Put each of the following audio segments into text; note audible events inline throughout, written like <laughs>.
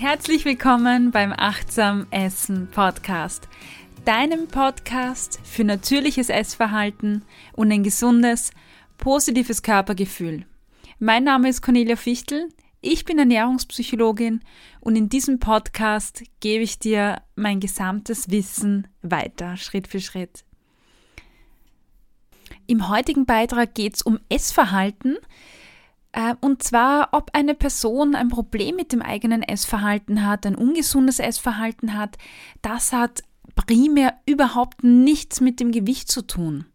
Herzlich willkommen beim Achtsam Essen Podcast, deinem Podcast für natürliches Essverhalten und ein gesundes, positives Körpergefühl. Mein Name ist Cornelia Fichtel, ich bin Ernährungspsychologin und in diesem Podcast gebe ich dir mein gesamtes Wissen weiter, Schritt für Schritt. Im heutigen Beitrag geht es um Essverhalten, und zwar, ob eine Person ein Problem mit dem eigenen Essverhalten hat, ein ungesundes Essverhalten hat, das hat primär überhaupt nichts mit dem Gewicht zu tun.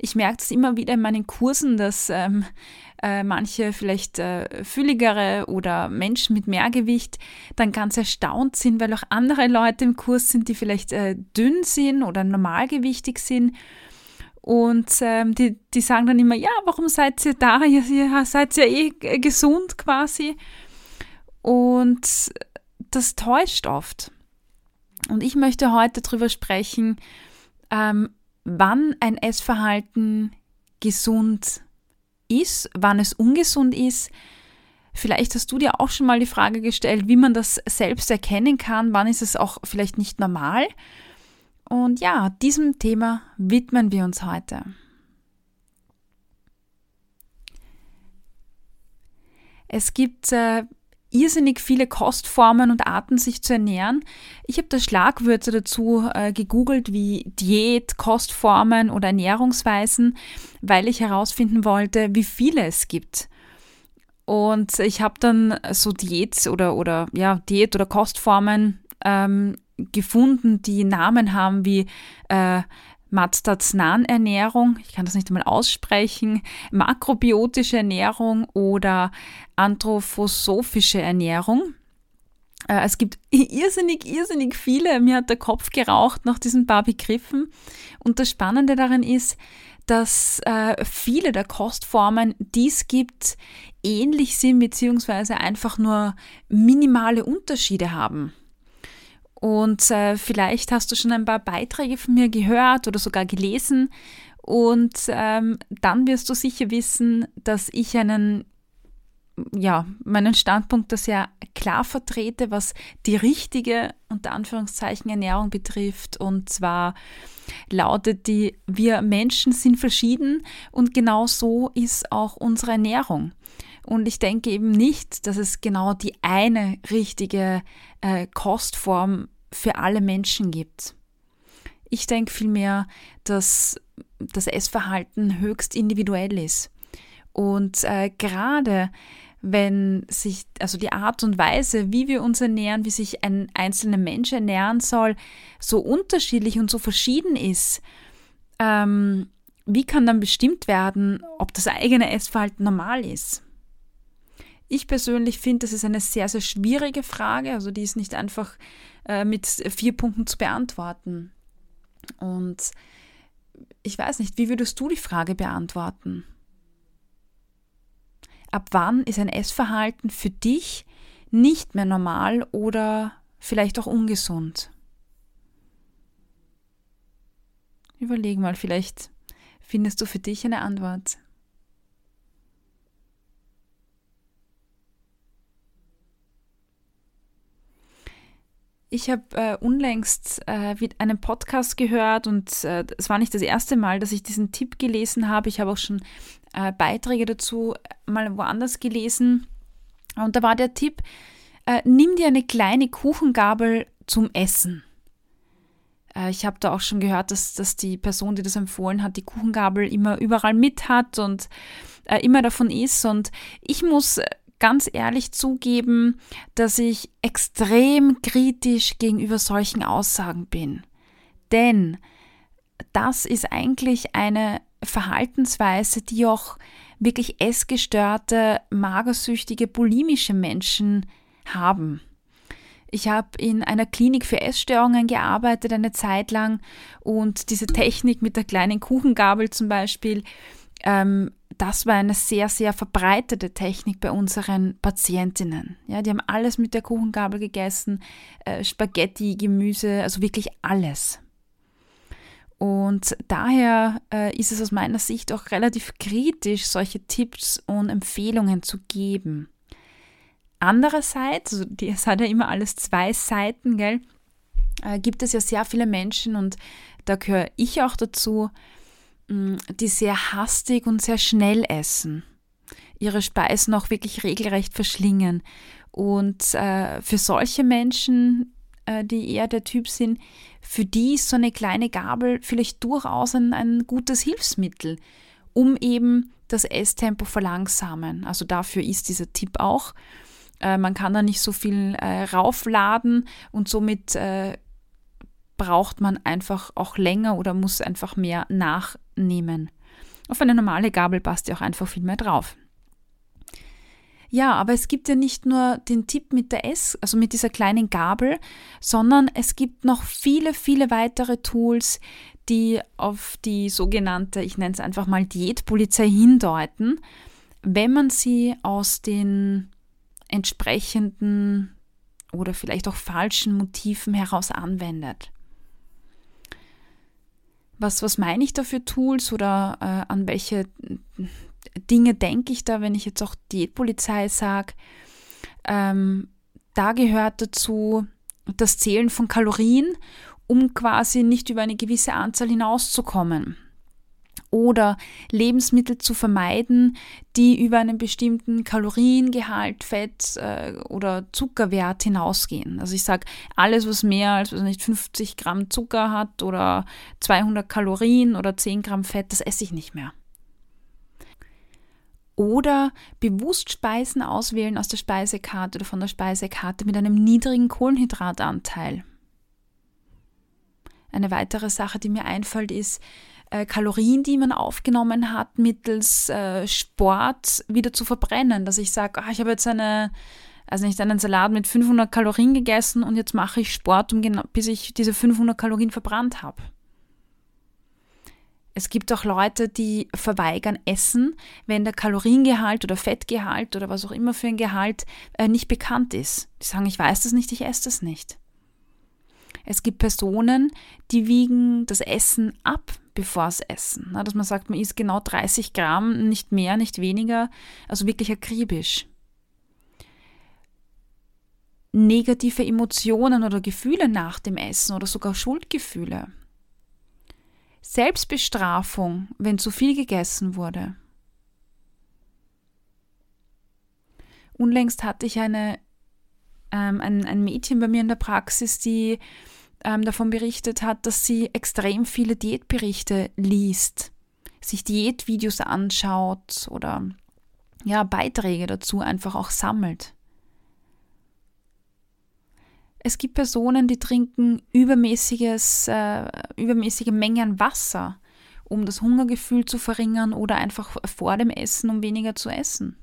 Ich merke es immer wieder in meinen Kursen, dass ähm, äh, manche vielleicht äh, fülligere oder Menschen mit Mehrgewicht dann ganz erstaunt sind, weil auch andere Leute im Kurs sind, die vielleicht äh, dünn sind oder normalgewichtig sind und ähm, die, die sagen dann immer, ja, warum seid ihr da? Ihr, ihr seid ja eh gesund quasi. Und das täuscht oft. Und ich möchte heute darüber sprechen, ähm, wann ein Essverhalten gesund ist, wann es ungesund ist. Vielleicht hast du dir auch schon mal die Frage gestellt, wie man das selbst erkennen kann, wann ist es auch vielleicht nicht normal. Und ja, diesem Thema widmen wir uns heute. Es gibt äh, irrsinnig viele Kostformen und Arten, sich zu ernähren. Ich habe da Schlagwörter dazu äh, gegoogelt wie Diät, Kostformen oder Ernährungsweisen, weil ich herausfinden wollte, wie viele es gibt. Und ich habe dann so Diät oder, oder ja, Diät oder Kostformen ähm, gefunden, die Namen haben wie äh, Mazdatsnan-Ernährung, ich kann das nicht einmal aussprechen, makrobiotische Ernährung oder anthroposophische Ernährung. Äh, es gibt <laughs> irrsinnig, irrsinnig viele. Mir hat der Kopf geraucht nach diesen paar Begriffen. Und das Spannende daran ist, dass äh, viele der Kostformen, die es gibt, ähnlich sind beziehungsweise einfach nur minimale Unterschiede haben. Und äh, vielleicht hast du schon ein paar Beiträge von mir gehört oder sogar gelesen. Und ähm, dann wirst du sicher wissen, dass ich einen, ja, meinen Standpunkt da sehr klar vertrete, was die richtige, unter Anführungszeichen, Ernährung betrifft. Und zwar lautet die, wir Menschen sind verschieden und genau so ist auch unsere Ernährung. Und ich denke eben nicht, dass es genau die eine richtige äh, Kostform für alle Menschen gibt. Ich denke vielmehr, dass das Essverhalten höchst individuell ist. Und äh, gerade wenn sich, also die Art und Weise, wie wir uns ernähren, wie sich ein einzelner Mensch ernähren soll, so unterschiedlich und so verschieden ist, ähm, wie kann dann bestimmt werden, ob das eigene Essverhalten normal ist? Ich persönlich finde, das ist eine sehr, sehr schwierige Frage. Also die ist nicht einfach äh, mit vier Punkten zu beantworten. Und ich weiß nicht, wie würdest du die Frage beantworten? Ab wann ist ein Essverhalten für dich nicht mehr normal oder vielleicht auch ungesund? Überleg mal, vielleicht findest du für dich eine Antwort. Ich habe äh, unlängst äh, einen Podcast gehört und äh, es war nicht das erste Mal, dass ich diesen Tipp gelesen habe. Ich habe auch schon äh, Beiträge dazu mal woanders gelesen. Und da war der Tipp, äh, nimm dir eine kleine Kuchengabel zum Essen. Äh, ich habe da auch schon gehört, dass, dass die Person, die das empfohlen hat, die Kuchengabel immer überall mit hat und immer davon isst. Und ich muss ganz ehrlich zugeben, dass ich extrem kritisch gegenüber solchen Aussagen bin. Denn das ist eigentlich eine Verhaltensweise, die auch wirklich essgestörte, magersüchtige, bulimische Menschen haben. Ich habe in einer Klinik für Essstörungen gearbeitet eine Zeit lang und diese Technik mit der kleinen Kuchengabel zum Beispiel ähm, das war eine sehr, sehr verbreitete Technik bei unseren Patientinnen. Ja, die haben alles mit der Kuchengabel gegessen, äh, Spaghetti, Gemüse, also wirklich alles. Und daher äh, ist es aus meiner Sicht auch relativ kritisch, solche Tipps und Empfehlungen zu geben. Andererseits, also es hat ja immer alles zwei Seiten, gell, äh, gibt es ja sehr viele Menschen und da gehöre ich auch dazu, die sehr hastig und sehr schnell essen, ihre Speisen auch wirklich regelrecht verschlingen. Und äh, für solche Menschen, äh, die eher der Typ sind, für die ist so eine kleine Gabel vielleicht durchaus ein, ein gutes Hilfsmittel, um eben das Esstempo verlangsamen. Also dafür ist dieser Tipp auch. Äh, man kann da nicht so viel äh, raufladen und somit äh, braucht man einfach auch länger oder muss einfach mehr nachnehmen. Auf eine normale Gabel passt ja auch einfach viel mehr drauf. Ja, aber es gibt ja nicht nur den Tipp mit der S, also mit dieser kleinen Gabel, sondern es gibt noch viele, viele weitere Tools, die auf die sogenannte, ich nenne es einfach mal Diätpolizei hindeuten, wenn man sie aus den entsprechenden oder vielleicht auch falschen Motiven heraus anwendet. Was, was meine ich da für Tools oder äh, an welche Dinge denke ich da, wenn ich jetzt auch Diätpolizei sage? Ähm, da gehört dazu das Zählen von Kalorien, um quasi nicht über eine gewisse Anzahl hinauszukommen oder Lebensmittel zu vermeiden, die über einen bestimmten Kaloriengehalt, Fett äh, oder Zuckerwert hinausgehen. Also ich sage, alles, was mehr als also nicht 50 Gramm Zucker hat oder 200 Kalorien oder 10 Gramm Fett, das esse ich nicht mehr. Oder bewusst Speisen auswählen aus der Speisekarte oder von der Speisekarte mit einem niedrigen Kohlenhydratanteil. Eine weitere Sache, die mir einfällt, ist, äh, Kalorien, die man aufgenommen hat, mittels äh, Sport wieder zu verbrennen. Dass ich sage, ah, ich habe jetzt eine, also nicht einen Salat mit 500 Kalorien gegessen und jetzt mache ich Sport, um genau, bis ich diese 500 Kalorien verbrannt habe. Es gibt auch Leute, die verweigern Essen, wenn der Kaloriengehalt oder Fettgehalt oder was auch immer für ein Gehalt äh, nicht bekannt ist. Die sagen, ich weiß das nicht, ich esse das nicht. Es gibt Personen, die wiegen das Essen ab, bevor es essen. dass man sagt, man isst genau 30 Gramm, nicht mehr, nicht weniger, also wirklich akribisch. Negative Emotionen oder Gefühle nach dem Essen oder sogar Schuldgefühle. Selbstbestrafung, wenn zu viel gegessen wurde. Unlängst hatte ich eine, ähm, ein, ein Mädchen bei mir in der Praxis, die ähm, davon berichtet hat, dass sie extrem viele Diätberichte liest, sich Diätvideos anschaut oder ja, Beiträge dazu einfach auch sammelt. Es gibt Personen, die trinken übermäßiges, äh, übermäßige Mengen Wasser, um das Hungergefühl zu verringern oder einfach vor dem Essen, um weniger zu essen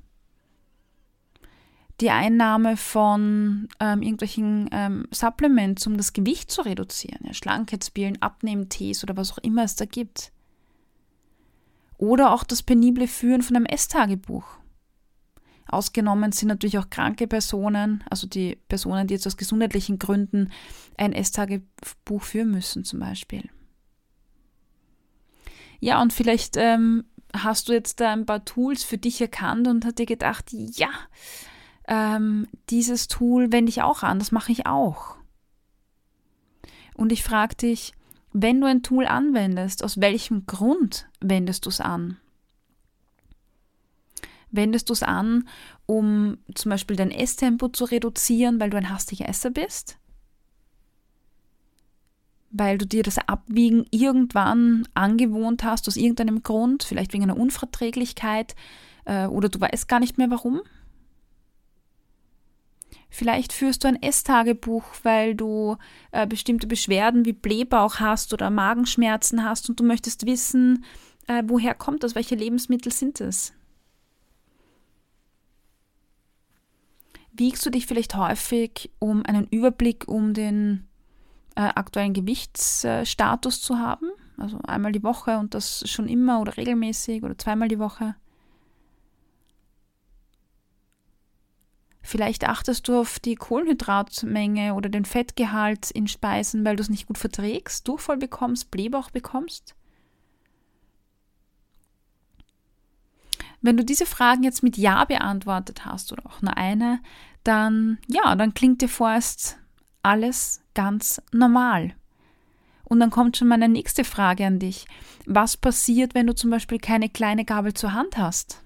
die Einnahme von ähm, irgendwelchen ähm, Supplements, um das Gewicht zu reduzieren, ja, Schlankheitspillen, Abnehmtees oder was auch immer es da gibt. Oder auch das penible Führen von einem Esstagebuch. Ausgenommen sind natürlich auch kranke Personen, also die Personen, die jetzt aus gesundheitlichen Gründen ein Esstagebuch führen müssen, zum Beispiel. Ja, und vielleicht ähm, hast du jetzt da ein paar Tools für dich erkannt und hast dir gedacht, ja, ähm, dieses Tool wende ich auch an, das mache ich auch. Und ich frage dich, wenn du ein Tool anwendest, aus welchem Grund wendest du es an? Wendest du es an, um zum Beispiel dein Esstempo zu reduzieren, weil du ein hastiger Esser bist? Weil du dir das Abwiegen irgendwann angewohnt hast, aus irgendeinem Grund, vielleicht wegen einer Unverträglichkeit, äh, oder du weißt gar nicht mehr warum? Vielleicht führst du ein Esstagebuch, weil du äh, bestimmte Beschwerden wie Blähbauch hast oder Magenschmerzen hast und du möchtest wissen, äh, woher kommt das, welche Lebensmittel sind es. Wiegst du dich vielleicht häufig, um einen Überblick um den äh, aktuellen Gewichtsstatus zu haben? Also einmal die Woche und das schon immer oder regelmäßig oder zweimal die Woche? Vielleicht achtest du auf die Kohlenhydratmenge oder den Fettgehalt in Speisen, weil du es nicht gut verträgst, Durchfall bekommst, Blähbauch bekommst. Wenn du diese Fragen jetzt mit Ja beantwortet hast oder auch nur eine, dann ja, dann klingt dir vorerst alles ganz normal. Und dann kommt schon meine nächste Frage an dich. Was passiert, wenn du zum Beispiel keine kleine Gabel zur Hand hast?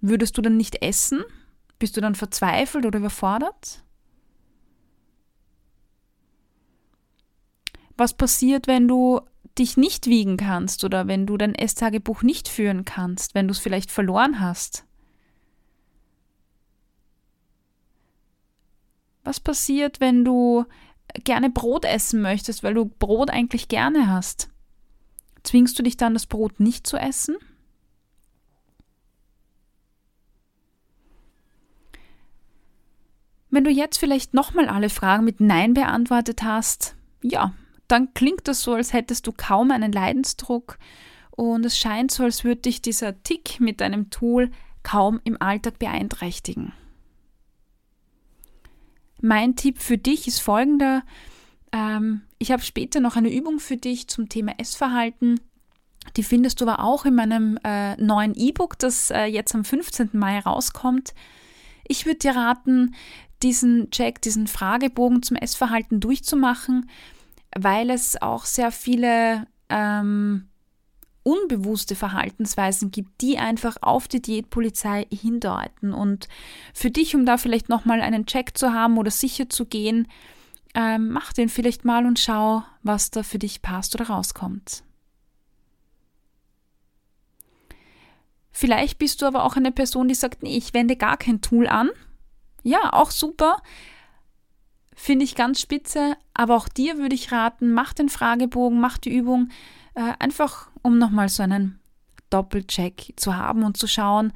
Würdest du dann nicht essen? Bist du dann verzweifelt oder überfordert? Was passiert, wenn du dich nicht wiegen kannst oder wenn du dein Esstagebuch nicht führen kannst, wenn du es vielleicht verloren hast? Was passiert, wenn du gerne Brot essen möchtest, weil du Brot eigentlich gerne hast? Zwingst du dich dann, das Brot nicht zu essen? Wenn du jetzt vielleicht nochmal alle Fragen mit Nein beantwortet hast, ja, dann klingt das so, als hättest du kaum einen Leidensdruck und es scheint so, als würde dich dieser Tick mit deinem Tool kaum im Alltag beeinträchtigen. Mein Tipp für dich ist folgender. Ähm, ich habe später noch eine Übung für dich zum Thema Essverhalten. Die findest du aber auch in meinem äh, neuen E-Book, das äh, jetzt am 15. Mai rauskommt. Ich würde dir raten, diesen Check, diesen Fragebogen zum Essverhalten durchzumachen, weil es auch sehr viele ähm, unbewusste Verhaltensweisen gibt, die einfach auf die Diätpolizei hindeuten. Und für dich, um da vielleicht nochmal einen Check zu haben oder sicher zu gehen, ähm, mach den vielleicht mal und schau, was da für dich passt oder rauskommt. Vielleicht bist du aber auch eine Person, die sagt, nee, ich wende gar kein Tool an. Ja, auch super. Finde ich ganz spitze. Aber auch dir würde ich raten, mach den Fragebogen, mach die Übung, äh, einfach um nochmal so einen Doppelcheck zu haben und zu schauen,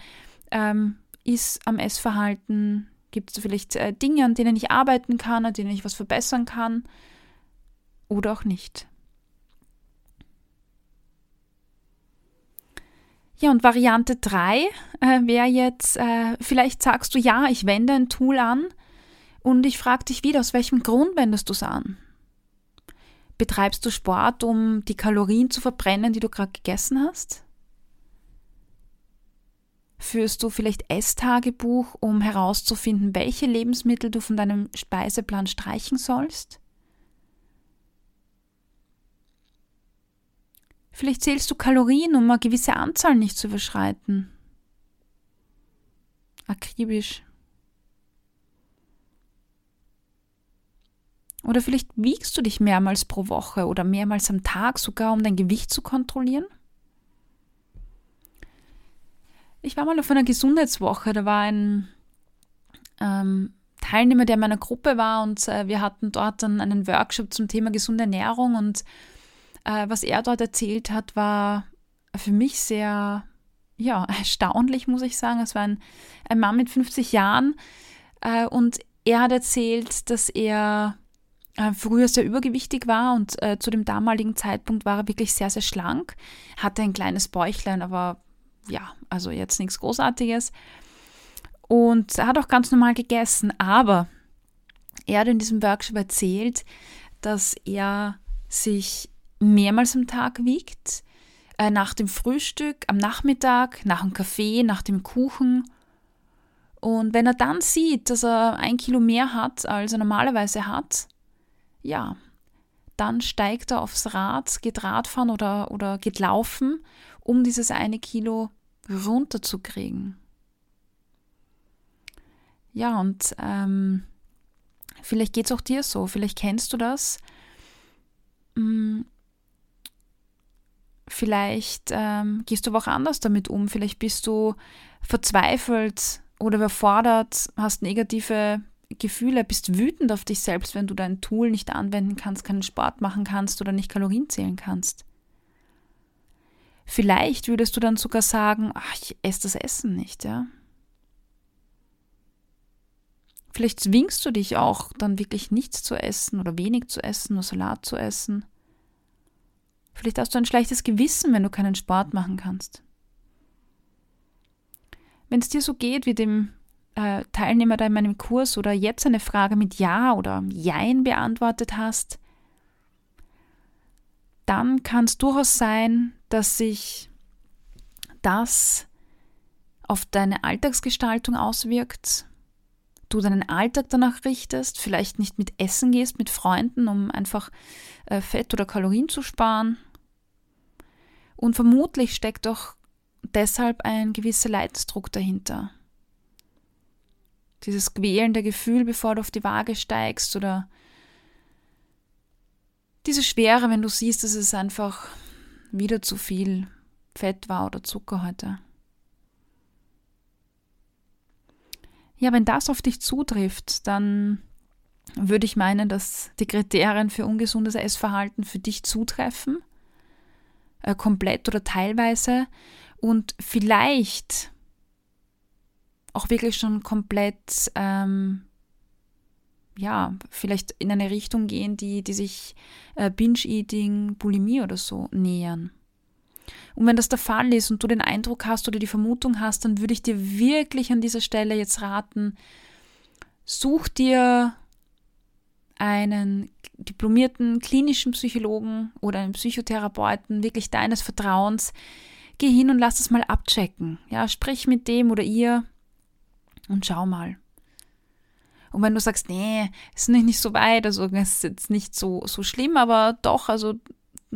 ähm, ist am Essverhalten, gibt es vielleicht äh, Dinge, an denen ich arbeiten kann, an denen ich was verbessern kann oder auch nicht. Ja, und Variante 3 äh, wäre jetzt, äh, vielleicht sagst du, ja, ich wende ein Tool an und ich frage dich wieder, aus welchem Grund wendest du es an? Betreibst du Sport, um die Kalorien zu verbrennen, die du gerade gegessen hast? Führst du vielleicht Esstagebuch, um herauszufinden, welche Lebensmittel du von deinem Speiseplan streichen sollst? Vielleicht zählst du Kalorien, um eine gewisse Anzahl nicht zu überschreiten. Akribisch. Oder vielleicht wiegst du dich mehrmals pro Woche oder mehrmals am Tag sogar, um dein Gewicht zu kontrollieren? Ich war mal auf einer Gesundheitswoche, da war ein ähm, Teilnehmer, der in meiner Gruppe war und äh, wir hatten dort dann einen Workshop zum Thema gesunde Ernährung und äh, was er dort erzählt hat, war für mich sehr ja, <laughs> erstaunlich, muss ich sagen. Es war ein, ein Mann mit 50 Jahren äh, und er hat erzählt, dass er äh, früher sehr übergewichtig war und äh, zu dem damaligen Zeitpunkt war er wirklich sehr, sehr schlank, hatte ein kleines Bäuchlein, aber ja, also jetzt nichts Großartiges. Und er hat auch ganz normal gegessen, aber er hat in diesem Workshop erzählt, dass er sich mehrmals am Tag wiegt, äh, nach dem Frühstück, am Nachmittag, nach dem Kaffee, nach dem Kuchen. Und wenn er dann sieht, dass er ein Kilo mehr hat, als er normalerweise hat, ja, dann steigt er aufs Rad, geht Radfahren oder, oder geht laufen, um dieses eine Kilo runterzukriegen. Ja, und ähm, vielleicht geht es auch dir so, vielleicht kennst du das. Vielleicht ähm, gehst du aber auch anders damit um, vielleicht bist du verzweifelt oder überfordert, hast negative Gefühle, bist wütend auf dich selbst, wenn du dein Tool nicht anwenden kannst, keinen Sport machen kannst oder nicht Kalorien zählen kannst. Vielleicht würdest du dann sogar sagen, ach, ich esse das Essen nicht, ja. Vielleicht zwingst du dich auch dann wirklich nichts zu essen oder wenig zu essen oder Salat zu essen. Vielleicht hast du ein schlechtes Gewissen, wenn du keinen Sport machen kannst. Wenn es dir so geht wie dem äh, Teilnehmer da in meinem Kurs oder jetzt eine Frage mit Ja oder Jein beantwortet hast, dann kann es durchaus sein, dass sich das auf deine Alltagsgestaltung auswirkt, du deinen Alltag danach richtest, vielleicht nicht mit Essen gehst, mit Freunden, um einfach äh, Fett oder Kalorien zu sparen. Und vermutlich steckt doch deshalb ein gewisser Leidensdruck dahinter. Dieses quälende Gefühl, bevor du auf die Waage steigst oder diese Schwere, wenn du siehst, dass es einfach wieder zu viel Fett war oder Zucker heute. Ja, wenn das auf dich zutrifft, dann würde ich meinen, dass die Kriterien für ungesundes Essverhalten für dich zutreffen, äh, komplett oder teilweise, und vielleicht auch wirklich schon komplett, ähm, ja, vielleicht in eine Richtung gehen, die, die sich äh, Binge-Eating, Bulimie oder so nähern. Und wenn das der Fall ist und du den Eindruck hast oder die Vermutung hast, dann würde ich dir wirklich an dieser Stelle jetzt raten, such dir einen diplomierten klinischen Psychologen oder einen Psychotherapeuten, wirklich deines Vertrauens, geh hin und lass das mal abchecken. Ja, sprich mit dem oder ihr und schau mal. Und wenn du sagst, nee, ist nicht, so weit, also es ist jetzt nicht so, so schlimm, aber doch, also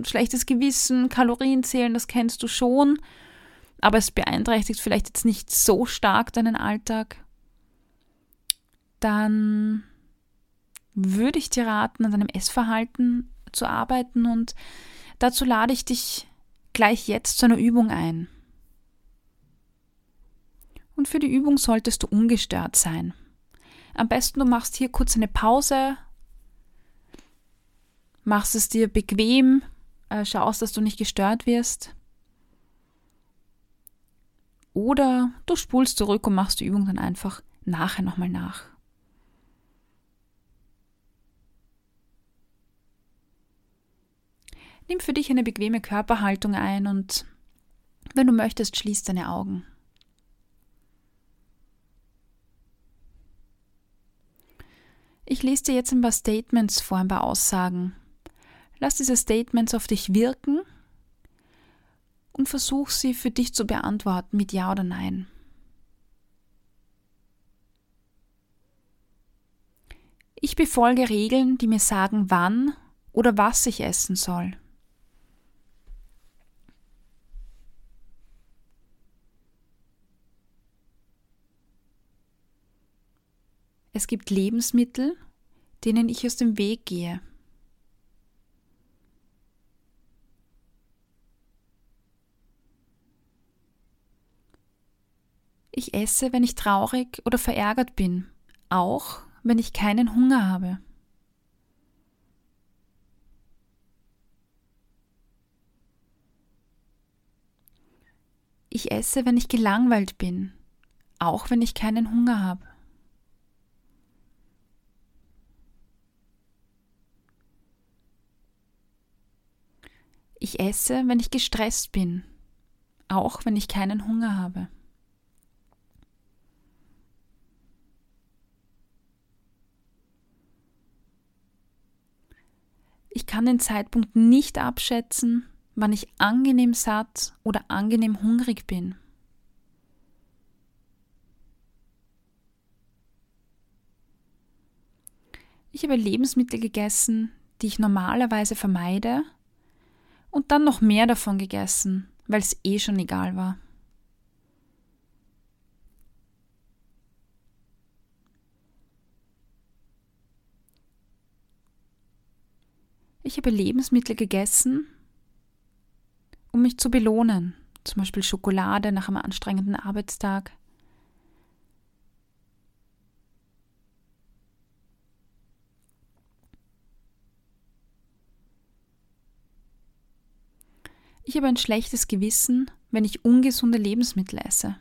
schlechtes Gewissen, Kalorien zählen, das kennst du schon, aber es beeinträchtigt vielleicht jetzt nicht so stark deinen Alltag, dann würde ich dir raten, an deinem Essverhalten zu arbeiten und dazu lade ich dich gleich jetzt zu einer Übung ein. Und für die Übung solltest du ungestört sein. Am besten du machst hier kurz eine Pause, machst es dir bequem, äh, schaust, dass du nicht gestört wirst. Oder du spulst zurück und machst die Übung dann einfach nachher nochmal nach. Nimm für dich eine bequeme Körperhaltung ein und wenn du möchtest, schließ deine Augen. Ich lese dir jetzt ein paar Statements vor, ein paar Aussagen. Lass diese Statements auf dich wirken und versuch sie für dich zu beantworten mit Ja oder Nein. Ich befolge Regeln, die mir sagen, wann oder was ich essen soll. Es gibt Lebensmittel, denen ich aus dem Weg gehe. Ich esse, wenn ich traurig oder verärgert bin, auch wenn ich keinen Hunger habe. Ich esse, wenn ich gelangweilt bin, auch wenn ich keinen Hunger habe. Ich esse, wenn ich gestresst bin, auch wenn ich keinen Hunger habe. Ich kann den Zeitpunkt nicht abschätzen, wann ich angenehm satt oder angenehm hungrig bin. Ich habe Lebensmittel gegessen, die ich normalerweise vermeide und dann noch mehr davon gegessen, weil es eh schon egal war. Ich habe Lebensmittel gegessen, um mich zu belohnen, zum Beispiel Schokolade nach einem anstrengenden Arbeitstag. Ich habe ein schlechtes Gewissen, wenn ich ungesunde Lebensmittel esse.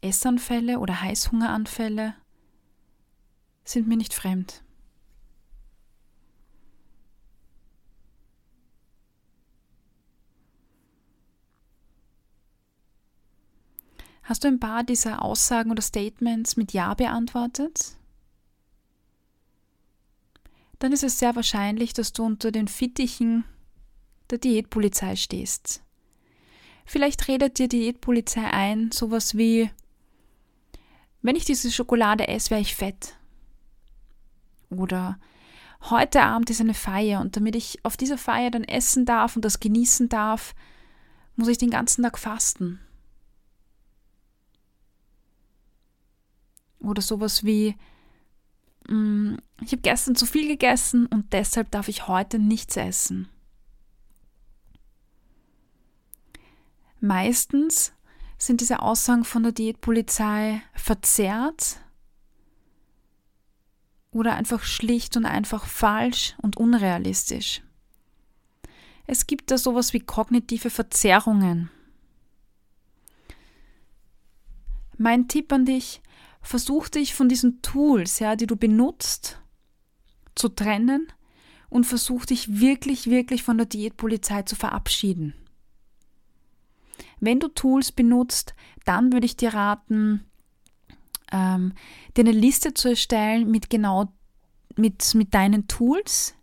Essanfälle oder Heißhungeranfälle sind mir nicht fremd. Hast du ein paar dieser Aussagen oder Statements mit Ja beantwortet? Dann ist es sehr wahrscheinlich, dass du unter den Fittichen der Diätpolizei stehst. Vielleicht redet dir die Diätpolizei ein, sowas wie, wenn ich diese Schokolade esse, wäre ich fett. Oder heute Abend ist eine Feier und damit ich auf dieser Feier dann essen darf und das genießen darf, muss ich den ganzen Tag fasten. Oder sowas wie, ich habe gestern zu viel gegessen und deshalb darf ich heute nichts essen. Meistens sind diese Aussagen von der Diätpolizei verzerrt oder einfach schlicht und einfach falsch und unrealistisch. Es gibt da sowas wie kognitive Verzerrungen. Mein Tipp an dich, versuch dich von diesen Tools, ja, die du benutzt, zu trennen und versuch dich wirklich, wirklich von der Diätpolizei zu verabschieden. Wenn du Tools benutzt, dann würde ich dir raten, ähm, dir eine Liste zu erstellen mit genau mit, mit deinen Tools.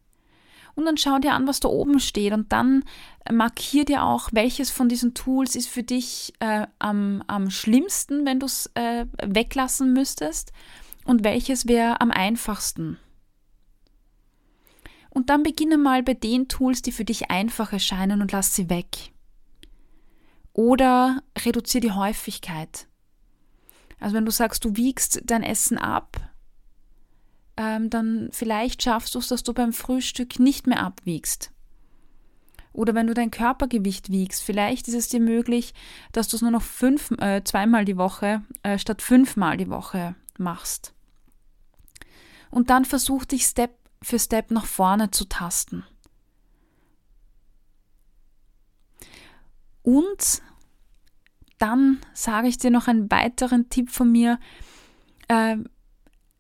Und dann schau dir an, was da oben steht. Und dann markier dir auch, welches von diesen Tools ist für dich äh, am, am schlimmsten, wenn du es äh, weglassen müsstest. Und welches wäre am einfachsten. Und dann beginne mal bei den Tools, die für dich einfach erscheinen und lass sie weg. Oder reduziere die Häufigkeit. Also wenn du sagst, du wiegst dein Essen ab, ähm, dann vielleicht schaffst du es, dass du beim Frühstück nicht mehr abwiegst. Oder wenn du dein Körpergewicht wiegst, vielleicht ist es dir möglich, dass du es nur noch fünf, äh, zweimal die Woche äh, statt fünfmal die Woche machst. Und dann versuch dich Step für Step nach vorne zu tasten. Und dann sage ich dir noch einen weiteren Tipp von mir. Äh,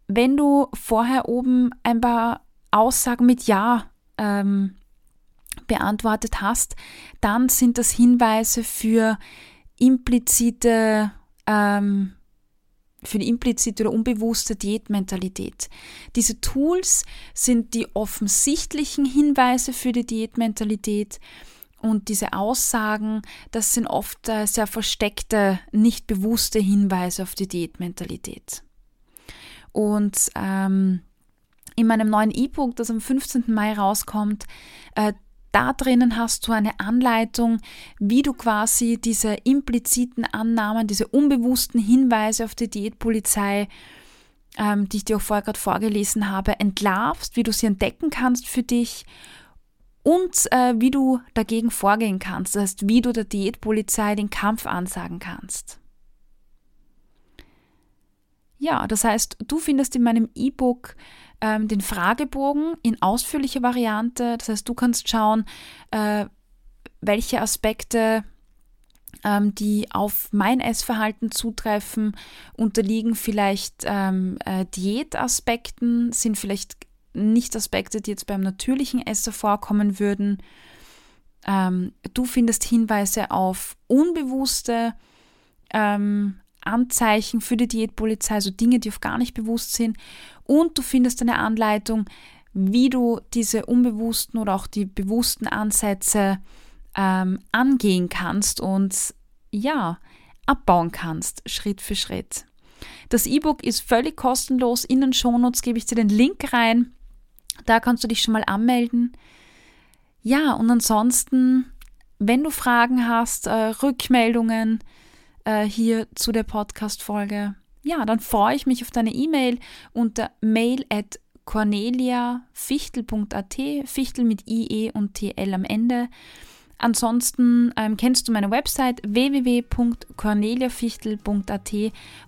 wenn du vorher oben ein paar Aussagen mit Ja ähm, beantwortet hast, dann sind das Hinweise für implizite ähm, für die implizite oder unbewusste Diätmentalität. Diese Tools sind die offensichtlichen Hinweise für die Diätmentalität und diese Aussagen, das sind oft äh, sehr versteckte, nicht bewusste Hinweise auf die Diätmentalität. Und ähm, in meinem neuen E-Book, das am 15. Mai rauskommt, äh, da drinnen hast du eine Anleitung, wie du quasi diese impliziten Annahmen, diese unbewussten Hinweise auf die Diätpolizei, ähm, die ich dir auch vorher gerade vorgelesen habe, entlarvst, wie du sie entdecken kannst für dich und äh, wie du dagegen vorgehen kannst, das heißt, wie du der Diätpolizei den Kampf ansagen kannst. Ja, das heißt, du findest in meinem E-Book ähm, den Fragebogen in ausführlicher Variante. Das heißt, du kannst schauen, äh, welche Aspekte, ähm, die auf mein Essverhalten zutreffen, unterliegen vielleicht ähm, äh, Diätaspekten, sind vielleicht nicht Aspekte, die jetzt beim natürlichen Esser vorkommen würden. Ähm, du findest Hinweise auf unbewusste ähm, Anzeichen für die Diätpolizei, also Dinge, die auf gar nicht bewusst sind. Und du findest eine Anleitung, wie du diese unbewussten oder auch die bewussten Ansätze ähm, angehen kannst und ja, abbauen kannst, Schritt für Schritt. Das E-Book ist völlig kostenlos. In den Shownotes gebe ich dir den Link rein. Da kannst du dich schon mal anmelden. Ja, und ansonsten, wenn du Fragen hast, äh, Rückmeldungen äh, hier zu der Podcast-Folge, ja, dann freue ich mich auf deine E-Mail unter mail at corneliafichtel.at, Fichtel mit IE und TL am Ende. Ansonsten ähm, kennst du meine Website www.corneliafichtel.at.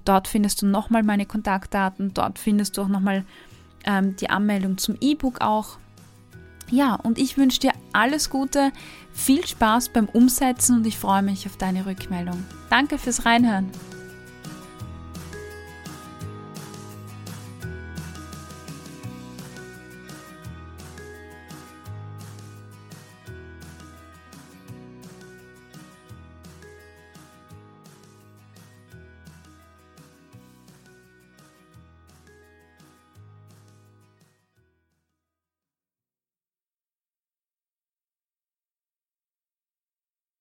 Dort findest du nochmal meine Kontaktdaten, dort findest du auch nochmal ähm, die Anmeldung zum E-Book auch. Ja, und ich wünsche dir alles Gute, viel Spaß beim Umsetzen und ich freue mich auf deine Rückmeldung. Danke fürs Reinhören.